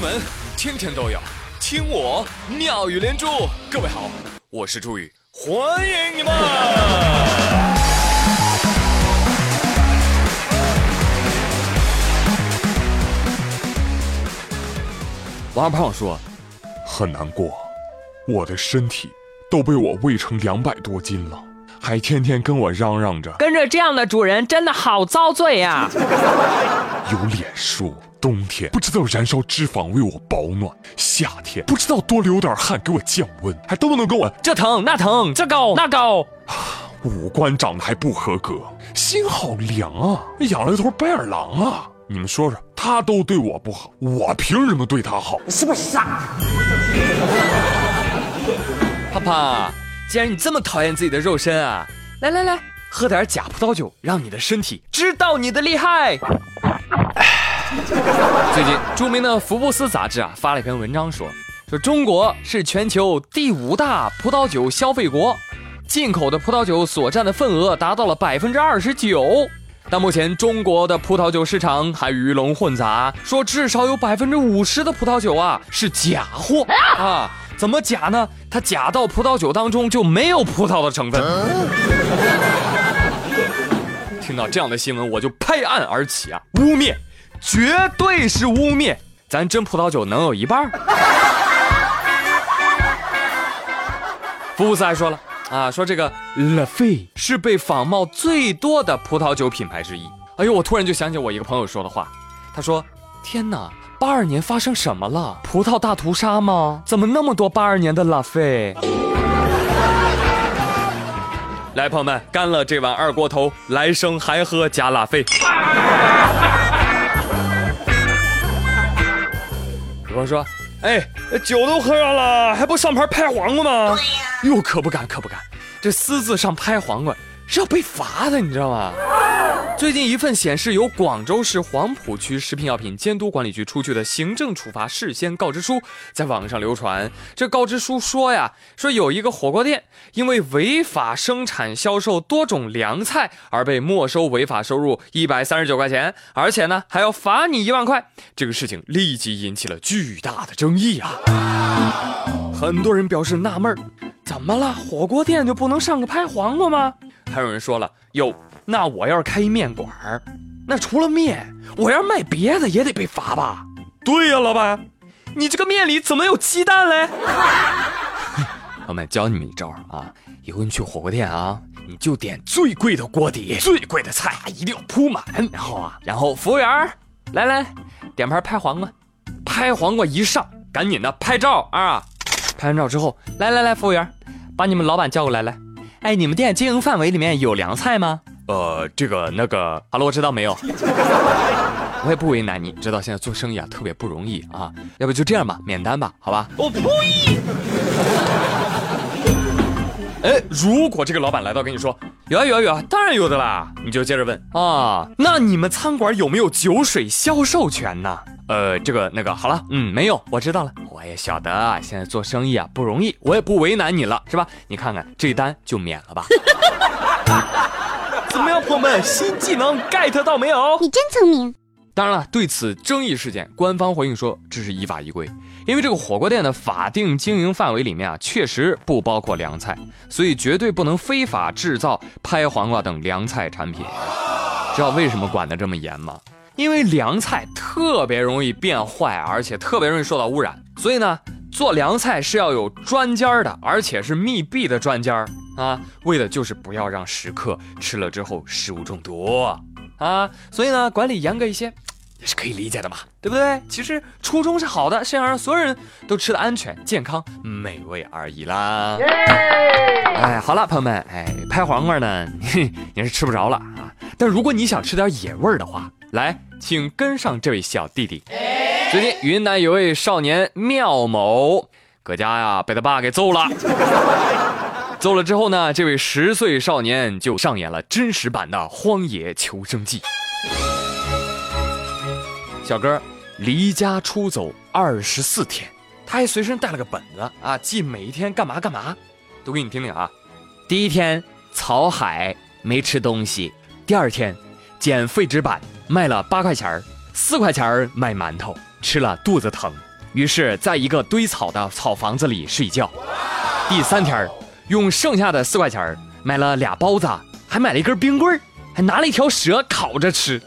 闻天天都有，听我妙语连珠。各位好，我是朱宇，欢迎你们。王二胖说，很难过，我的身体都被我喂成两百多斤了，还天天跟我嚷嚷着跟着这样的主人真的好遭罪呀、有脸说。冬天不知道燃烧脂肪为我保暖，夏天不知道多流点汗给我降温，还动不动跟我这疼那疼，这高那高。五官长得还不合格，心好凉啊！养了一头白眼狼啊！你们说说，他都对我不好，我凭什么对他好？你是不是傻胖胖，既然你这么讨厌自己的肉身啊，来来来，喝点假葡萄酒，让你的身体知道你的厉害。最近，著名的福布斯杂志啊发了一篇文章说，说中国是全球第五大葡萄酒消费国，进口的葡萄酒所占的份额达到了百分之二十九。但目前中国的葡萄酒市场还鱼龙混杂，说至少有百分之五十的葡萄酒啊是假货啊！怎么假呢？它假到葡萄酒当中就没有葡萄的成分。听到这样的新闻，我就拍案而起啊！污蔑，绝对是污蔑！咱真葡萄酒能有一半？福布斯还说了啊，说这个拉菲是被仿冒最多的葡萄酒品牌之一。哎呦，我突然就想起我一个朋友说的话，他说：“天哪，八二年发生什么了？葡萄大屠杀吗？怎么那么多八二年的拉菲？”来，朋友们，干了这碗二锅头，来生还喝加拉菲。有人说：“哎，酒都喝上了，还不上牌拍黄瓜吗？”哟，可不敢，可不敢，这私自上拍黄瓜是要被罚的，你知道吗？最近一份显示由广州市黄埔区食品药品监督管理局出具的行政处罚事先告知书在网上流传。这告知书说呀，说有一个火锅店因为违法生产销售多种凉菜而被没收违法收入一百三十九块钱，而且呢还要罚你一万块。这个事情立即引起了巨大的争议啊！很多人表示纳闷儿，怎么了？火锅店就不能上个拍黄瓜吗？还有人说了，有。那我要是开一面馆儿，那除了面，我要是卖别的也得被罚吧？对呀，老板，你这个面里怎么有鸡蛋嘞？朋友们，教你们一招啊！以后你去火锅店啊，你就点最贵的锅底，最贵的菜一定要铺满。然后啊，然后服务员儿，来来，点盘拍黄瓜，拍黄瓜一上，赶紧的拍照啊！拍完照之后，来来来，服务员，把你们老板叫过来来。哎，你们店经营范围里面有凉菜吗？呃，这个那个，好了，我知道没有，我也不为难你，知道现在做生意啊特别不容易啊，要不就这样吧，免单吧，好吧？我呸！哎，如果这个老板来到跟你说有啊有啊有啊，当然有的啦，你就接着问啊，那你们餐馆有没有酒水销售权呢？呃，这个那个，好了，嗯，没有，我知道了，我也晓得啊现在做生意啊不容易，我也不为难你了，是吧？你看看这单就免了吧。怎么样，朋友们，新技能 get 到没有？你真聪明。当然了，对此争议事件，官方回应说这是依法依规，因为这个火锅店的法定经营范围里面啊，确实不包括凉菜，所以绝对不能非法制造拍黄瓜等凉菜产品。知道为什么管得这么严吗？因为凉菜特别容易变坏，而且特别容易受到污染，所以呢，做凉菜是要有专家的，而且是密闭的专家啊，为的就是不要让食客吃了之后食物中毒啊，所以呢，管理严格一些也是可以理解的嘛，对不对？其实初衷是好的，是想让所有人都吃的安全、健康、美味而已啦。哎，好了，朋友们，哎，拍黄瓜呢，你是吃不着了啊，但如果你想吃点野味儿的话，来，请跟上这位小弟弟。最近云南有位少年妙某，搁家呀被他爸给揍了。揍了之后呢，这位十岁少年就上演了真实版的《荒野求生记》。小哥离家出走二十四天，他还随身带了个本子啊，记每一天干嘛干嘛。都给你听听啊。第一天草海没吃东西，第二天捡废纸板卖了八块钱儿，四块钱儿卖馒头，吃了肚子疼。于是在一个堆草的草房子里睡觉。第三天用剩下的四块钱买了俩包子，还买了一根冰棍还拿了一条蛇烤着吃。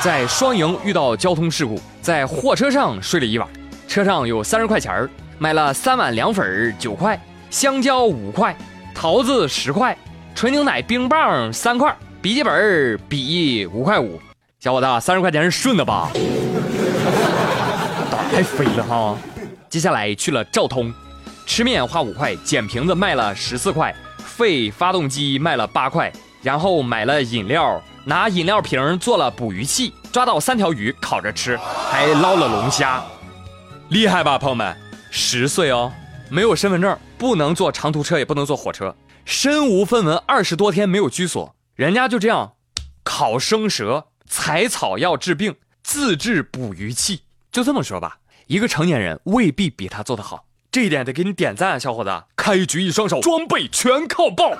在双营遇到交通事故，在货车上睡了一晚，车上有三十块钱买了三碗凉粉九块，香蕉五块，桃子十块，纯牛奶冰棒三块，笔记本笔五块五。小伙子，三十块钱是顺的吧？胆太肥了哈！接下来去了昭通，吃面花五块，捡瓶子卖了十四块，废发动机卖了八块，然后买了饮料，拿饮料瓶做了捕鱼器，抓到三条鱼烤着吃，还捞了龙虾，厉害吧，朋友们？十岁哦，没有身份证，不能坐长途车，也不能坐火车，身无分文，二十多天没有居所，人家就这样烤生蛇。采草药治病，自制捕鱼器，就这么说吧。一个成年人未必比他做得好，这一点得给你点赞，小伙子。开局一双手，装备全靠爆。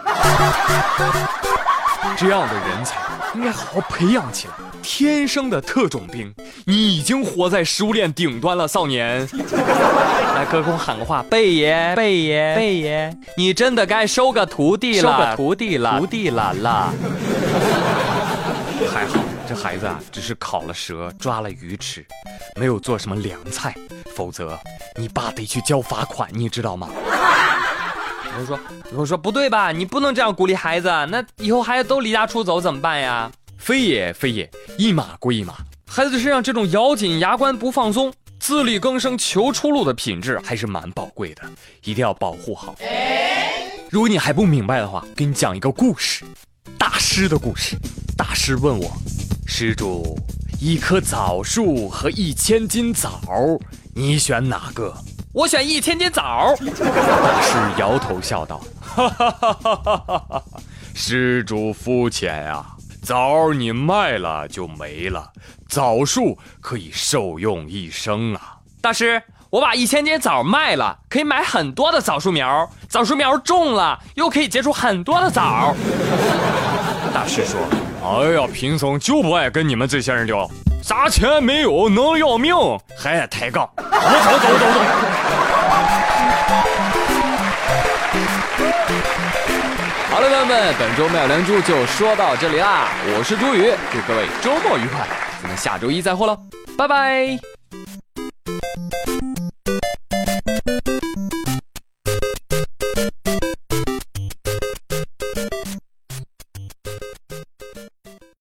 这样的人才应该好好培养起来，天生的特种兵。你已经活在食物链顶端了，少年。来，隔空喊个话，贝爷，贝爷，贝爷，你真的该收个徒弟了，收个徒弟了，徒弟来了。这孩子啊，只是烤了蛇，抓了鱼吃，没有做什么凉菜，否则你爸得去交罚款，你知道吗？我说，我说不对吧？你不能这样鼓励孩子，那以后孩子都离家出走怎么办呀？非也非也，一码归一码。孩子身上这种咬紧牙关不放松、自力更生求出路的品质还是蛮宝贵的，一定要保护好。如果你还不明白的话，给你讲一个故事，大师的故事。大师问我。施主，一棵枣树和一千斤枣，你选哪个？我选一千斤枣。大师摇头笑道：“哈哈哈哈哈哈！施主肤浅啊，枣你卖了就没了，枣树可以受用一生啊。”大师，我把一千斤枣卖了，可以买很多的枣树苗，枣树苗种了又可以结出很多的枣。大师说。哎呀，贫僧就不爱跟你们这些人聊，啥钱没有能要命，还抬杠。我走走走走。好了，朋友们，本周妙连珠就说到这里啦，我是朱宇，祝各位周末愉快，咱们下周一再会喽，拜拜。